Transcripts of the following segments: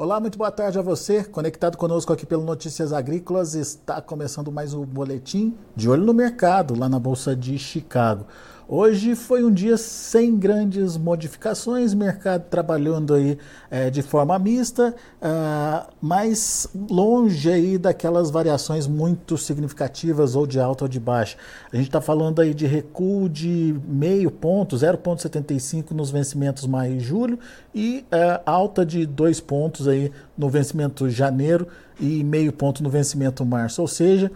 Olá, muito boa tarde a você, conectado conosco aqui pelo Notícias Agrícolas. Está começando mais um boletim de olho no mercado lá na Bolsa de Chicago. Hoje foi um dia sem grandes modificações, mercado trabalhando aí é, de forma mista, uh, mas longe aí daquelas variações muito significativas ou de alta ou de baixa. A gente está falando aí de recuo de meio ponto, 0,75 nos vencimentos maio e julho e uh, alta de dois pontos aí no vencimento janeiro e meio ponto no vencimento março, ou seja,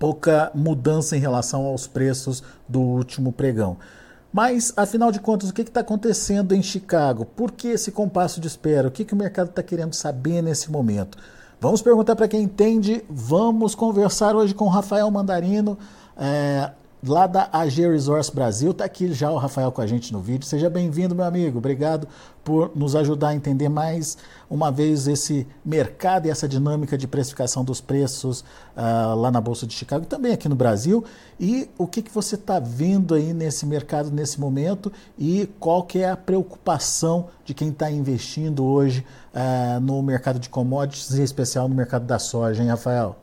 pouca mudança em relação aos preços do último pregão. Mas, afinal de contas, o que está acontecendo em Chicago? Por que esse compasso de espera? O que, que o mercado está querendo saber nesse momento? Vamos perguntar para quem entende. Vamos conversar hoje com Rafael Mandarino, é, lá da AG Resource Brasil. Está aqui já o Rafael com a gente no vídeo. Seja bem-vindo, meu amigo. Obrigado por nos ajudar a entender mais uma vez esse mercado e essa dinâmica de precificação dos preços uh, lá na Bolsa de Chicago, também aqui no Brasil. E o que, que você está vendo aí nesse mercado nesse momento e qual que é a preocupação de quem está investindo hoje uh, no mercado de commodities, em especial no mercado da soja, hein, Rafael?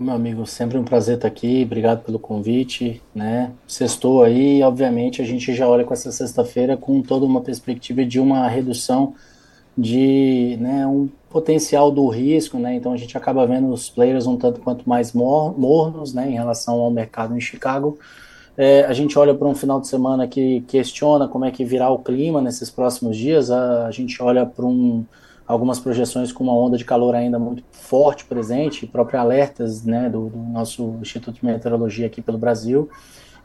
Meu amigo, sempre um prazer estar aqui, obrigado pelo convite, né? Sextou aí, obviamente a gente já olha com essa sexta-feira com toda uma perspectiva de uma redução de, né, um potencial do risco, né? Então a gente acaba vendo os players um tanto quanto mais mor mornos, né, em relação ao mercado em Chicago. É, a gente olha para um final de semana que questiona como é que virá o clima nesses próximos dias, a, a gente olha para um algumas projeções com uma onda de calor ainda muito forte presente, próprios alertas né, do, do, nosso Instituto de Meteorologia aqui pelo Brasil,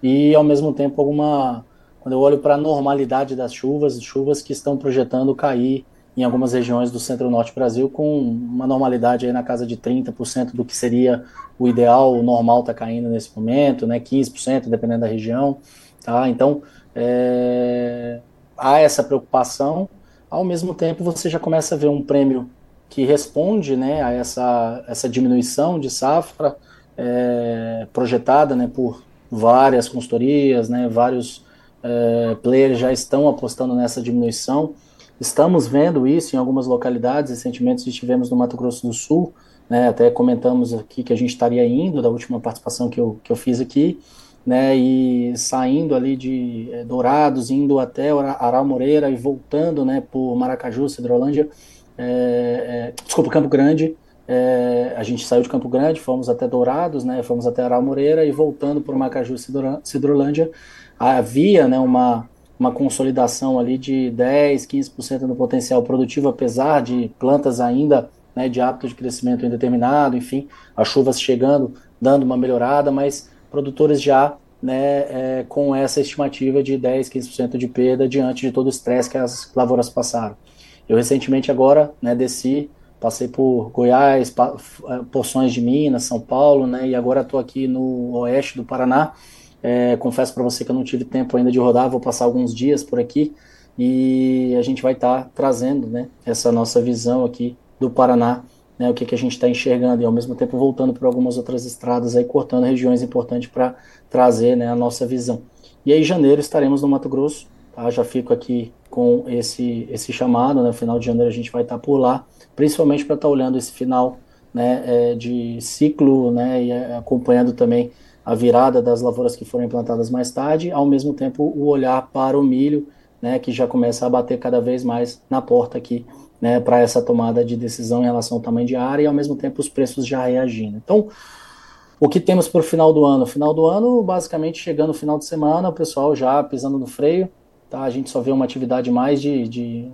e ao mesmo tempo alguma, quando eu olho para a normalidade das chuvas, chuvas que estão projetando cair em algumas regiões do centro-norte do Brasil com uma normalidade aí na casa de 30% do que seria o ideal, o normal está caindo nesse momento, né, 15% dependendo da região, tá? Então, é, há essa preocupação, ao mesmo tempo você já começa a ver um prêmio que responde né, a essa, essa diminuição de safra é, projetada né, por várias consultorias, né, vários é, players já estão apostando nessa diminuição. Estamos vendo isso em algumas localidades, recentemente estivemos no Mato Grosso do Sul, né, até comentamos aqui que a gente estaria indo, da última participação que eu, que eu fiz aqui, né, e saindo ali de é, Dourados, indo até Aral Moreira e voltando, né, por Maracaju, Cidrolândia, é, é, desculpa, Campo Grande, é, a gente saiu de Campo Grande, fomos até Dourados, né, fomos até Aral Moreira e voltando por Maracaju, Cidrolândia, havia, né, uma, uma consolidação ali de 10, 15% no potencial produtivo, apesar de plantas ainda né, de hábito de crescimento indeterminado, enfim, as chuvas chegando, dando uma melhorada, mas produtores já né, é, com essa estimativa de 10, 15% de perda diante de todo o estresse que as lavouras passaram. Eu recentemente agora né, desci, passei por Goiás, pa, é, porções de Minas, São Paulo, né, e agora estou aqui no oeste do Paraná. É, confesso para você que eu não tive tempo ainda de rodar, vou passar alguns dias por aqui e a gente vai estar tá trazendo né, essa nossa visão aqui do Paraná né, o que, que a gente está enxergando e ao mesmo tempo voltando por algumas outras estradas aí, cortando regiões importantes para trazer né, a nossa visão. E aí, em janeiro, estaremos no Mato Grosso, tá? já fico aqui com esse, esse chamado, né, no final de janeiro a gente vai estar tá por lá, principalmente para estar tá olhando esse final né, é, de ciclo né, e é, acompanhando também a virada das lavouras que foram implantadas mais tarde, ao mesmo tempo o olhar para o milho, né, que já começa a bater cada vez mais na porta aqui né, para essa tomada de decisão em relação ao tamanho de área e ao mesmo tempo os preços já reagindo. Então, o que temos para o final do ano? Final do ano, basicamente chegando no final de semana, o pessoal já pisando no freio, tá? A gente só vê uma atividade mais de, de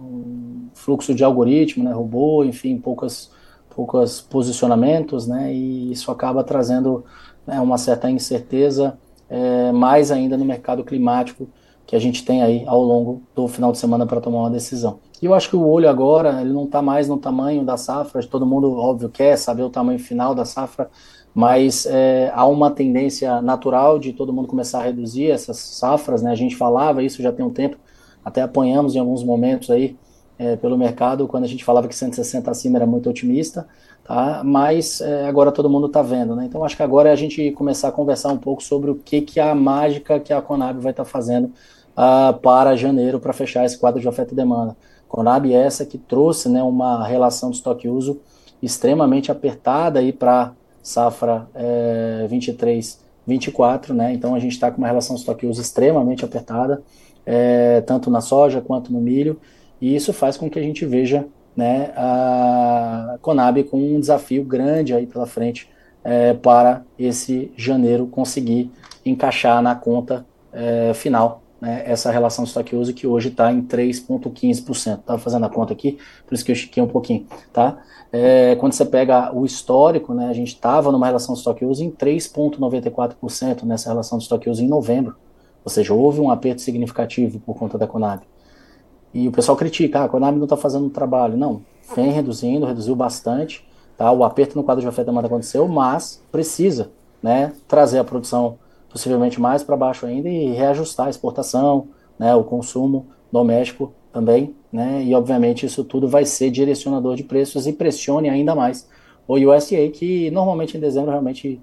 fluxo de algoritmo, né, robô, enfim, poucas poucos posicionamentos, né, e isso acaba trazendo né, uma certa incerteza, é, mais ainda no mercado climático que a gente tem aí ao longo do final de semana para tomar uma decisão. E eu acho que o olho agora, ele não está mais no tamanho da safra, todo mundo, óbvio, quer saber o tamanho final da safra, mas é, há uma tendência natural de todo mundo começar a reduzir essas safras, né? A gente falava isso já tem um tempo, até apanhamos em alguns momentos aí é, pelo mercado, quando a gente falava que 160 acima era muito otimista, tá? Mas é, agora todo mundo está vendo, né? Então acho que agora é a gente começar a conversar um pouco sobre o que, que a mágica que a Conab vai estar tá fazendo uh, para janeiro, para fechar esse quadro de oferta e demanda Conab é essa que trouxe né, uma relação de estoque-uso extremamente apertada para safra é, 23, 24, né? Então a gente está com uma relação de estoque-uso extremamente apertada, é, tanto na soja quanto no milho, e isso faz com que a gente veja né, a Conab com um desafio grande aí pela frente é, para esse janeiro conseguir encaixar na conta é, final né, essa relação de estoque-uso que hoje está em 3,15%. Estava fazendo a conta aqui, por isso que eu estiquei um pouquinho. Tá? É, quando você pega o histórico, né, a gente estava numa relação de estoque-uso em 3,94% nessa relação de estoque-uso em novembro. Ou seja, houve um aperto significativo por conta da Conab. E o pessoal critica, ah, a Conab não está fazendo trabalho. Não, vem reduzindo, reduziu bastante. Tá? O aperto no quadro de oferta demanda aconteceu, mas precisa né, trazer a produção possivelmente mais para baixo ainda e reajustar a exportação, né, o consumo doméstico também, né, e obviamente isso tudo vai ser direcionador de preços e pressione ainda mais o USDA, que normalmente em dezembro realmente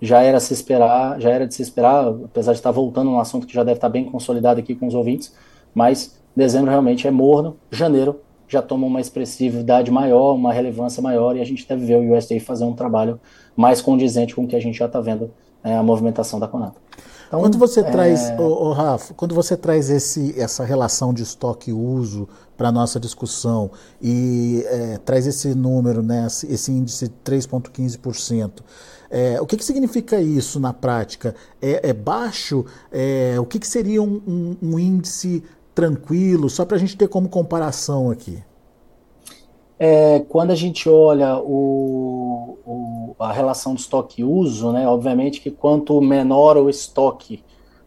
já era se esperar, já era de se esperar, apesar de estar voltando um assunto que já deve estar bem consolidado aqui com os ouvintes, mas dezembro realmente é morno, janeiro já toma uma expressividade maior, uma relevância maior, e a gente deve ver o USDA fazer um trabalho mais condizente com o que a gente já está vendo é, a movimentação da Conab. Então, quando você é... traz, oh, oh, Rafa, quando você traz esse, essa relação de estoque e uso para a nossa discussão e é, traz esse número, né, esse índice 3,15%, é, o que, que significa isso na prática? É, é baixo? É, o que, que seria um, um, um índice tranquilo? Só para a gente ter como comparação aqui. É, quando a gente olha o, o, a relação de estoque e uso, né, obviamente que quanto menor o estoque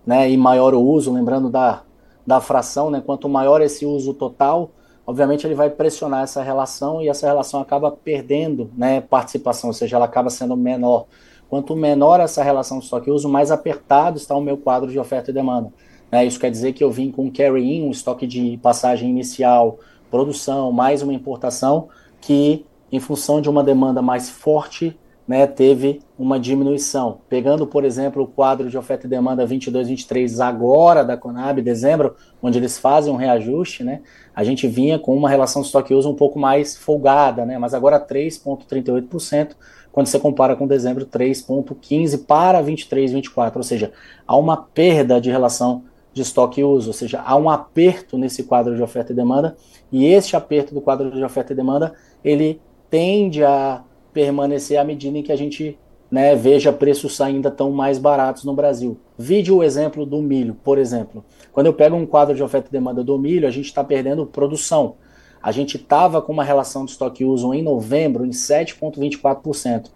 né, e maior o uso, lembrando da, da fração, né, quanto maior esse uso total, obviamente ele vai pressionar essa relação e essa relação acaba perdendo né, participação, ou seja, ela acaba sendo menor. Quanto menor essa relação de estoque e uso, mais apertado está o meu quadro de oferta e demanda. Né, isso quer dizer que eu vim com um carry-in, um estoque de passagem inicial, produção, mais uma importação, que em função de uma demanda mais forte, né, teve uma diminuição. Pegando, por exemplo, o quadro de oferta e demanda 22, 23 agora da Conab, dezembro, onde eles fazem um reajuste, né, a gente vinha com uma relação estoque-uso um pouco mais folgada, né, mas agora 3,38%, quando você compara com dezembro 3,15% para 23, 24%, ou seja, há uma perda de relação de estoque e uso, ou seja, há um aperto nesse quadro de oferta e demanda, e este aperto do quadro de oferta e demanda, ele tende a permanecer à medida em que a gente né, veja preços ainda tão mais baratos no Brasil. Vide o exemplo do milho, por exemplo. Quando eu pego um quadro de oferta e demanda do milho, a gente está perdendo produção. A gente estava com uma relação de estoque uso em novembro em 7,24%.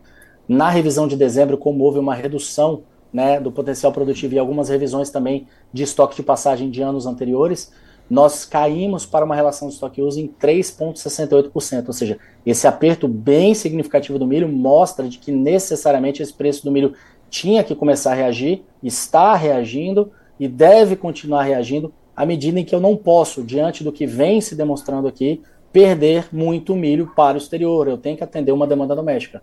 Na revisão de dezembro, como houve uma redução né, do potencial produtivo e algumas revisões também de estoque de passagem de anos anteriores, nós caímos para uma relação de estoque uso em 3,68%. Ou seja, esse aperto bem significativo do milho mostra de que necessariamente esse preço do milho tinha que começar a reagir, está reagindo e deve continuar reagindo à medida em que eu não posso, diante do que vem se demonstrando aqui, perder muito milho para o exterior. Eu tenho que atender uma demanda doméstica.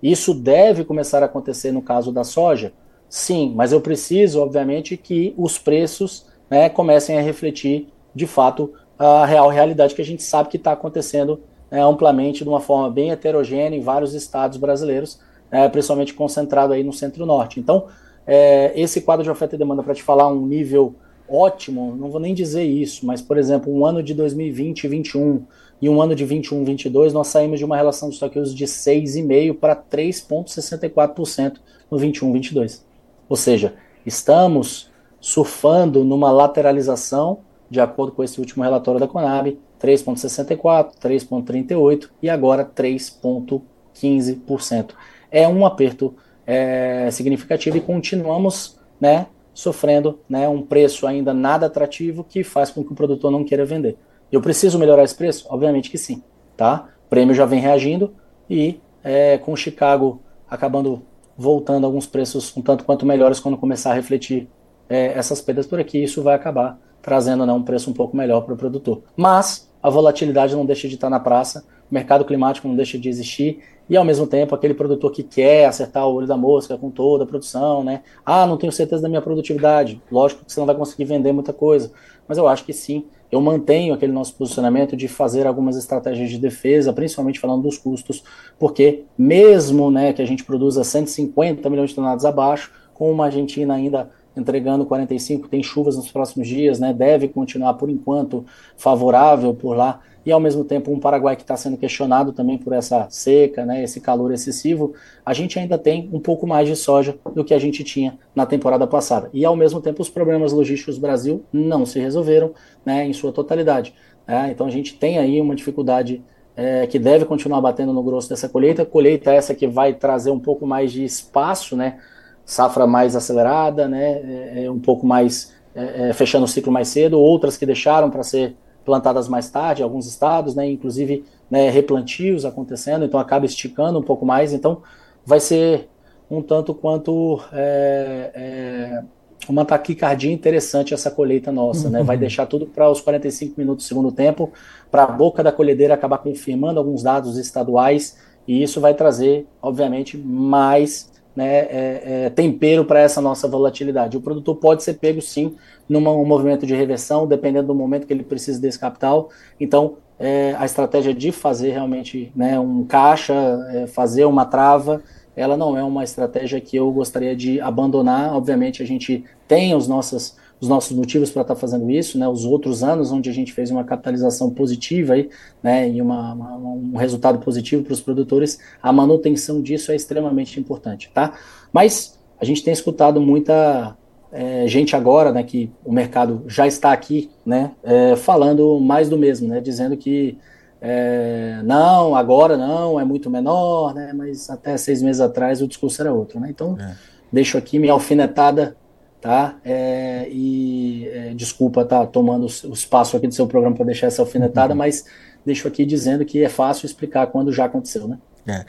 Isso deve começar a acontecer no caso da soja, Sim, mas eu preciso, obviamente, que os preços né, comecem a refletir, de fato, a real realidade que a gente sabe que está acontecendo né, amplamente, de uma forma bem heterogênea em vários estados brasileiros, né, principalmente concentrado aí no centro-norte. Então, é, esse quadro de oferta e demanda, para te falar um nível ótimo, não vou nem dizer isso, mas, por exemplo, um ano de 2020 e 2021 e um ano de 21 22, nós saímos de uma relação de estoque de 6,5% para 3,64% no 21 22. Ou seja, estamos surfando numa lateralização, de acordo com esse último relatório da Conab, 3,64, 3,38 e agora 3,15%. É um aperto é, significativo e continuamos né, sofrendo né, um preço ainda nada atrativo que faz com que o produtor não queira vender. Eu preciso melhorar esse preço? Obviamente que sim. Tá? O prêmio já vem reagindo e é, com Chicago acabando voltando alguns preços um tanto quanto melhores quando começar a refletir é, essas perdas por aqui, isso vai acabar trazendo né, um preço um pouco melhor para o produtor. Mas a volatilidade não deixa de estar na praça, o mercado climático não deixa de existir e ao mesmo tempo aquele produtor que quer acertar o olho da mosca com toda a produção, né? Ah, não tenho certeza da minha produtividade. Lógico que você não vai conseguir vender muita coisa, mas eu acho que sim. Eu mantenho aquele nosso posicionamento de fazer algumas estratégias de defesa, principalmente falando dos custos, porque mesmo né, que a gente produza 150 milhões de toneladas abaixo, com uma Argentina ainda entregando 45, tem chuvas nos próximos dias, né? Deve continuar por enquanto favorável por lá e ao mesmo tempo um Paraguai que está sendo questionado também por essa seca, né, esse calor excessivo, a gente ainda tem um pouco mais de soja do que a gente tinha na temporada passada. E ao mesmo tempo os problemas logísticos do Brasil não se resolveram né, em sua totalidade. Né? Então a gente tem aí uma dificuldade é, que deve continuar batendo no grosso dessa colheita, colheita essa que vai trazer um pouco mais de espaço, né, safra mais acelerada, né, é, é um pouco mais é, é, fechando o ciclo mais cedo, outras que deixaram para ser plantadas mais tarde, alguns estados, né, inclusive né, replantios acontecendo, então acaba esticando um pouco mais, então vai ser um tanto quanto é, é, uma taquicardia interessante essa colheita nossa, né? Vai uhum. deixar tudo para os 45 minutos do segundo tempo, para a boca da colhedeira acabar confirmando alguns dados estaduais, e isso vai trazer, obviamente, mais né, é, é, tempero para essa nossa volatilidade. O produtor pode ser pego sim num movimento de reversão, dependendo do momento que ele precisa desse capital. Então, é, a estratégia de fazer realmente né, um caixa, é, fazer uma trava, ela não é uma estratégia que eu gostaria de abandonar. Obviamente, a gente tem os nossos os nossos motivos para estar tá fazendo isso, né, os outros anos onde a gente fez uma capitalização positiva aí, né, e uma, uma, um resultado positivo para os produtores, a manutenção disso é extremamente importante, tá? Mas a gente tem escutado muita é, gente agora, né, que o mercado já está aqui, né, é, falando mais do mesmo, né, dizendo que é, não, agora não, é muito menor, né, mas até seis meses atrás o discurso era outro, né, então é. deixo aqui minha alfinetada tá? É, e é, desculpa tá tomando o espaço aqui do seu programa para deixar essa alfinetada, uhum. mas deixo aqui dizendo que é fácil explicar quando já aconteceu, né? É.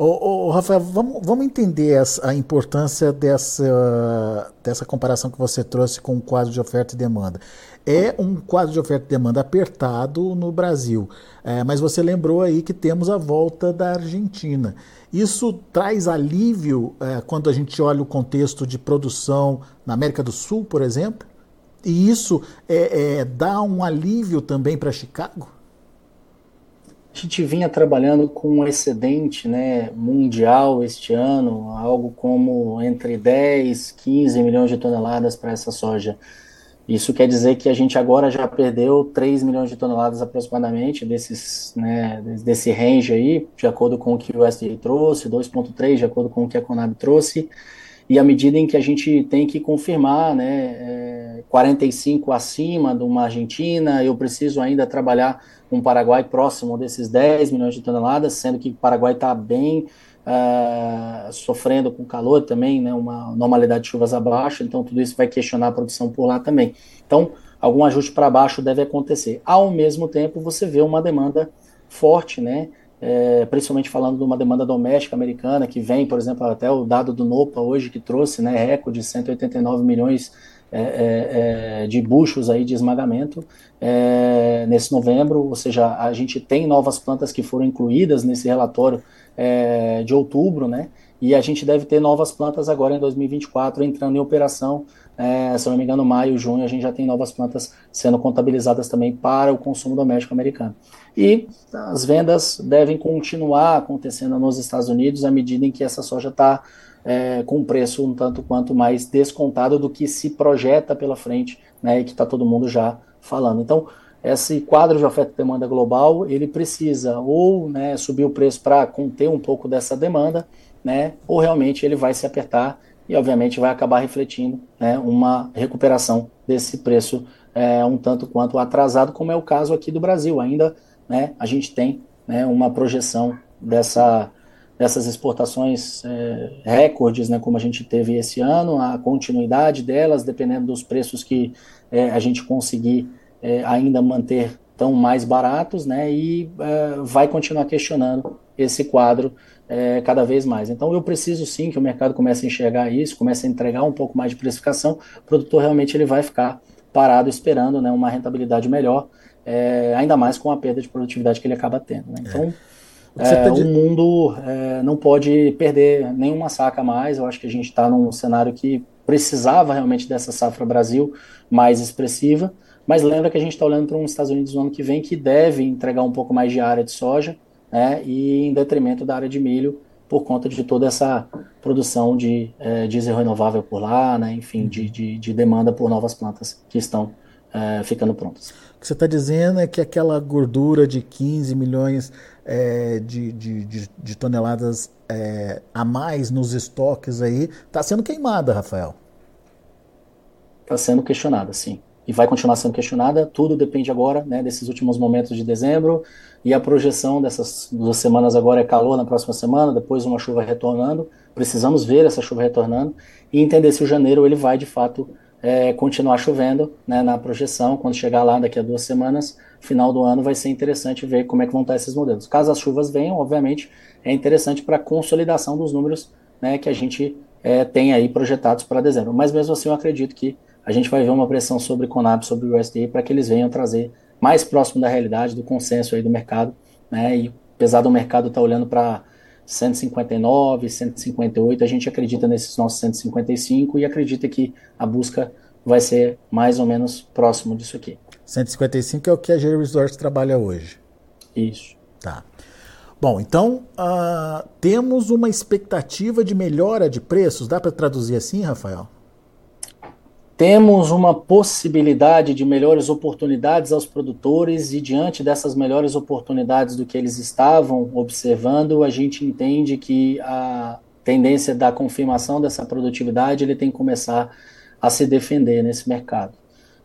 Ô, ô, Rafael, vamos, vamos entender a importância dessa, dessa comparação que você trouxe com o quadro de oferta e demanda. É um quadro de oferta e demanda apertado no Brasil, é, mas você lembrou aí que temos a volta da Argentina. Isso traz alívio é, quando a gente olha o contexto de produção na América do Sul, por exemplo? E isso é, é dá um alívio também para Chicago? A gente vinha trabalhando com um excedente né, mundial este ano, algo como entre 10 15 milhões de toneladas para essa soja. Isso quer dizer que a gente agora já perdeu 3 milhões de toneladas aproximadamente desses, né, desse range aí, de acordo com o que o USDA trouxe, 2,3 de acordo com o que a Conab trouxe, e à medida em que a gente tem que confirmar, né, é, 45 acima de uma Argentina, eu preciso ainda trabalhar um Paraguai próximo desses 10 milhões de toneladas, sendo que o Paraguai está bem uh, sofrendo com calor também, né, uma normalidade de chuvas abaixo, então tudo isso vai questionar a produção por lá também. Então, algum ajuste para baixo deve acontecer. Ao mesmo tempo, você vê uma demanda forte, né, é, principalmente falando de uma demanda doméstica americana, que vem, por exemplo, até o dado do NOPA hoje, que trouxe né, recorde de 189 milhões é, é, é, de buchos aí de esmagamento é, nesse novembro, ou seja, a gente tem novas plantas que foram incluídas nesse relatório é, de outubro, né? E a gente deve ter novas plantas agora em 2024 entrando em operação. É, se eu não me engano, maio, junho, a gente já tem novas plantas sendo contabilizadas também para o consumo doméstico americano. E as vendas devem continuar acontecendo nos Estados Unidos à medida em que essa soja está é, com um preço um tanto quanto mais descontado do que se projeta pela frente, né, e que está todo mundo já falando. Então, esse quadro de oferta e demanda global, ele precisa ou né, subir o preço para conter um pouco dessa demanda, né, ou realmente ele vai se apertar e, obviamente, vai acabar refletindo né, uma recuperação desse preço é, um tanto quanto atrasado, como é o caso aqui do Brasil. Ainda né, a gente tem né, uma projeção dessa, dessas exportações é, recordes, né, como a gente teve esse ano, a continuidade delas, dependendo dos preços que é, a gente conseguir é, ainda manter tão mais baratos, né, e é, vai continuar questionando esse quadro é, cada vez mais. Então eu preciso sim que o mercado comece a enxergar isso, comece a entregar um pouco mais de precificação, o produtor realmente ele vai ficar parado esperando né, uma rentabilidade melhor, é, ainda mais com a perda de produtividade que ele acaba tendo. Né? Então é, tá de... o mundo não pode perder nenhuma saca mais. Eu acho que a gente está num cenário que precisava realmente dessa safra Brasil mais expressiva. Mas lembra que a gente está olhando para os Estados Unidos no ano que vem que deve entregar um pouco mais de área de soja, né, e em detrimento da área de milho, por conta de toda essa produção de é, diesel renovável por lá, né, enfim, de, uhum. de, de, demanda por novas plantas que estão é, ficando prontas. O que você está dizendo é que aquela gordura de 15 milhões é, de, de, de, de, toneladas é, a mais nos estoques aí está sendo queimada, Rafael. Está sendo questionada, sim. E vai continuar sendo questionada. Tudo depende agora né, desses últimos momentos de dezembro e a projeção dessas duas semanas agora é calor na próxima semana, depois uma chuva retornando. Precisamos ver essa chuva retornando e entender se o janeiro ele vai de fato é, continuar chovendo né, na projeção. Quando chegar lá daqui a duas semanas, final do ano, vai ser interessante ver como é que vão estar esses modelos. Caso as chuvas venham, obviamente, é interessante para a consolidação dos números né, que a gente é, tem aí projetados para dezembro. Mas mesmo assim, eu acredito que a gente vai ver uma pressão sobre o Conab, sobre o USDA, para que eles venham trazer mais próximo da realidade, do consenso aí do mercado. Né, e apesar do mercado estar tá olhando para 159, 158, a gente acredita nesses nossos 155 e acredita que a busca vai ser mais ou menos próximo disso aqui. 155 é o que a G Resorts trabalha hoje. Isso. Tá. Bom, então uh, temos uma expectativa de melhora de preços. Dá para traduzir assim, Rafael? Temos uma possibilidade de melhores oportunidades aos produtores e diante dessas melhores oportunidades do que eles estavam observando, a gente entende que a tendência da confirmação dessa produtividade ele tem que começar a se defender nesse mercado.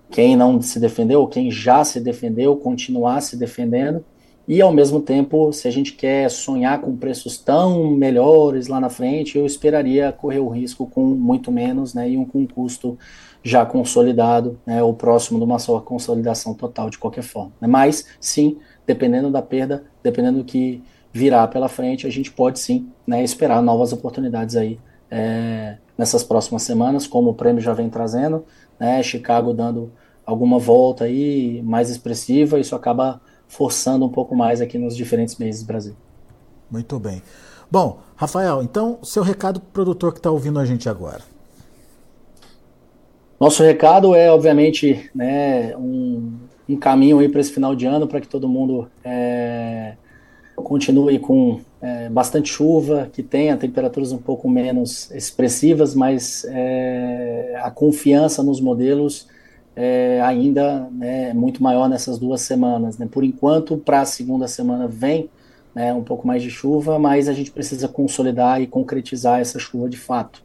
Quem não se defendeu, quem já se defendeu, continuar se defendendo e ao mesmo tempo, se a gente quer sonhar com preços tão melhores lá na frente, eu esperaria correr o risco com muito menos, né, e um com custo já consolidado, né, ou próximo de uma só consolidação total de qualquer forma. Né? Mas, sim, dependendo da perda, dependendo do que virá pela frente, a gente pode sim né, esperar novas oportunidades aí é, nessas próximas semanas, como o prêmio já vem trazendo, né, Chicago dando alguma volta aí mais expressiva, isso acaba forçando um pouco mais aqui nos diferentes meses do Brasil. Muito bem. Bom, Rafael, então, seu recado para o produtor que está ouvindo a gente agora. Nosso recado é, obviamente, né, um, um caminho aí para esse final de ano para que todo mundo é, continue com é, bastante chuva, que tenha temperaturas um pouco menos expressivas, mas é, a confiança nos modelos é, ainda é muito maior nessas duas semanas. Né? Por enquanto, para a segunda semana vem né, um pouco mais de chuva, mas a gente precisa consolidar e concretizar essa chuva de fato.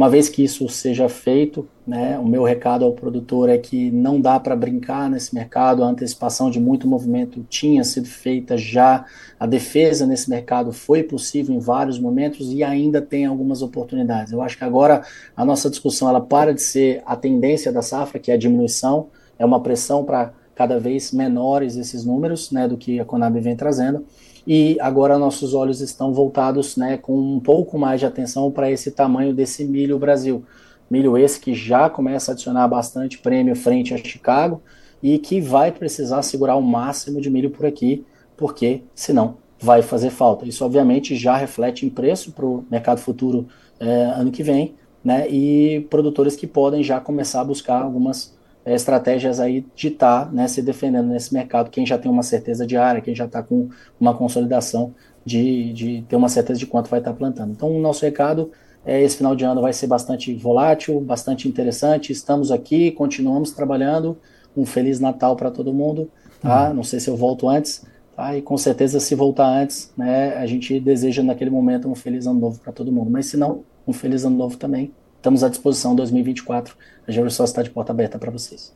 Uma vez que isso seja feito, né, o meu recado ao produtor é que não dá para brincar nesse mercado, a antecipação de muito movimento tinha sido feita já, a defesa nesse mercado foi possível em vários momentos e ainda tem algumas oportunidades. Eu acho que agora a nossa discussão ela para de ser a tendência da safra, que é a diminuição, é uma pressão para cada vez menores esses números né, do que a Conab vem trazendo e agora nossos olhos estão voltados né, com um pouco mais de atenção para esse tamanho desse milho Brasil. Milho esse que já começa a adicionar bastante prêmio frente a Chicago e que vai precisar segurar o máximo de milho por aqui, porque senão vai fazer falta. Isso obviamente já reflete em preço para o mercado futuro é, ano que vem, né? E produtores que podem já começar a buscar algumas é, estratégias aí de estar tá, né, se defendendo nesse mercado, quem já tem uma certeza de área, quem já está com uma consolidação de, de ter uma certeza de quanto vai estar tá plantando. Então, o nosso recado é esse final de ano vai ser bastante volátil, bastante interessante. Estamos aqui, continuamos trabalhando. Um feliz Natal para todo mundo. Tá? Uhum. Não sei se eu volto antes, tá? E com certeza, se voltar antes, né, a gente deseja naquele momento um feliz ano novo para todo mundo. Mas se não, um feliz ano novo também. Estamos à disposição 2024. A Gersol está de porta aberta para vocês.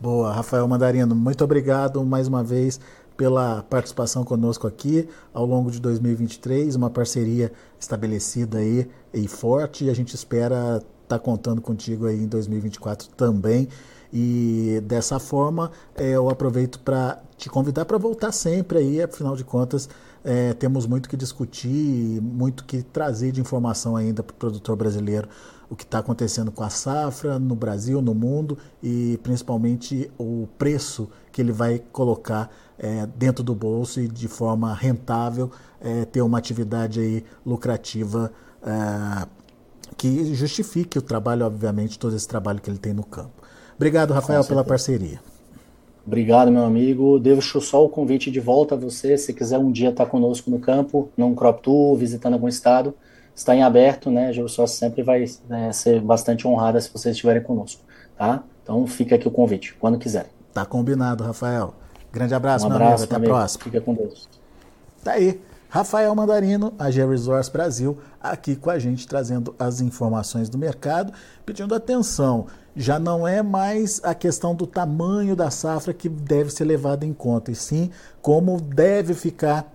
Boa, Rafael Mandarino, muito obrigado mais uma vez pela participação conosco aqui ao longo de 2023, uma parceria estabelecida aí e forte, e a gente espera estar tá contando contigo aí em 2024 também. E dessa forma, é, eu aproveito para te convidar para voltar sempre aí, afinal de contas, é, temos muito que discutir, muito que trazer de informação ainda para o produtor brasileiro o que está acontecendo com a safra no Brasil, no mundo e principalmente o preço que ele vai colocar é, dentro do bolso e de forma rentável é, ter uma atividade aí lucrativa é, que justifique o trabalho, obviamente, todo esse trabalho que ele tem no campo. Obrigado, Rafael, pela parceria. Obrigado, meu amigo. Deixo só o convite de volta a você. Se quiser um dia estar conosco no campo, num crop tour, visitando algum estado, está em aberto, né? A Geosó sempre vai né, ser bastante honrada se vocês estiverem conosco, tá? Então fica aqui o convite, quando quiser. Tá combinado, Rafael. Grande abraço, um abraço. Até a próxima. Fica com Deus. Tá aí. Rafael Mandarino, a G Resource Brasil, aqui com a gente trazendo as informações do mercado, pedindo atenção. Já não é mais a questão do tamanho da safra que deve ser levada em conta, e sim como deve ficar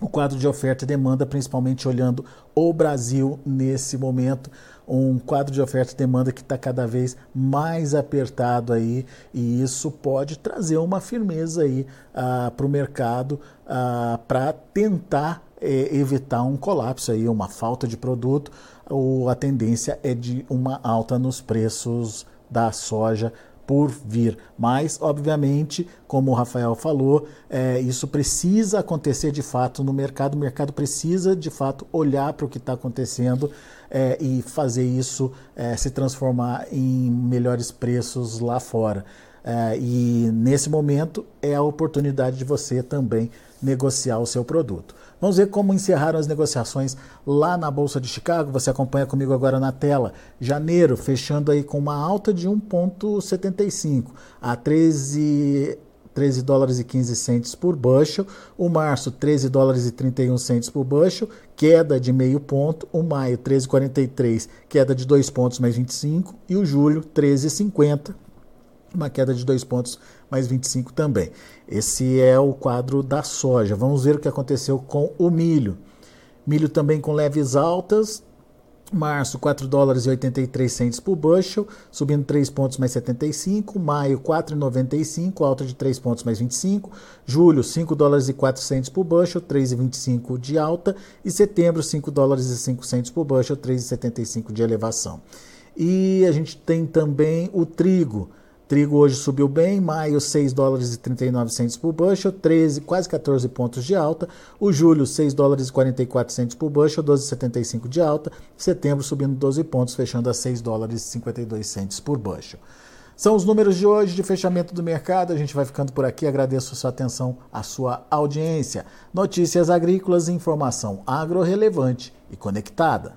o quadro de oferta e demanda, principalmente olhando o Brasil nesse momento, um quadro de oferta e demanda que está cada vez mais apertado aí, e isso pode trazer uma firmeza aí ah, para o mercado ah, para tentar eh, evitar um colapso aí, uma falta de produto, ou a tendência é de uma alta nos preços da soja por vir. Mas, obviamente, como o Rafael falou, é, isso precisa acontecer de fato no mercado. O mercado precisa de fato olhar para o que está acontecendo é, e fazer isso é, se transformar em melhores preços lá fora. É, e nesse momento é a oportunidade de você também negociar o seu produto. Vamos ver como encerraram as negociações lá na Bolsa de Chicago. Você acompanha comigo agora na tela. Janeiro, fechando aí com uma alta de 1,75 a 13, 13 dólares e 15 centes por bushel. O março, 13 dólares e 31 centes por bushel, queda de meio ponto. O maio, 13,43, queda de 2 pontos mais 25. E o julho, 13,50, uma queda de 2 pontos mais 25 também. Esse é o quadro da soja. Vamos ver o que aconteceu com o milho. Milho também com leves altas. Março, 4 dólares e 83 centes por bushel, subindo 3 pontos mais 75. Maio, 4,95, alta de 3 pontos mais 25. Julho, 5 dólares e 4 centes por bushel, 3,25 de alta. E setembro, 5 dólares e 5 centes por bushel, 3,75 de elevação. E a gente tem também o trigo. Trigo hoje subiu bem, maio 6 dólares e 39 centos por bushel, 13, quase 14 pontos de alta. O julho 6 dólares e 44 centos por bushel, 12,75 de alta. Setembro subindo 12 pontos, fechando a 6 dólares e 52 centos por bushel. São os números de hoje de fechamento do mercado. A gente vai ficando por aqui. Agradeço a sua atenção, a sua audiência. Notícias agrícolas, informação agro-relevante e conectada.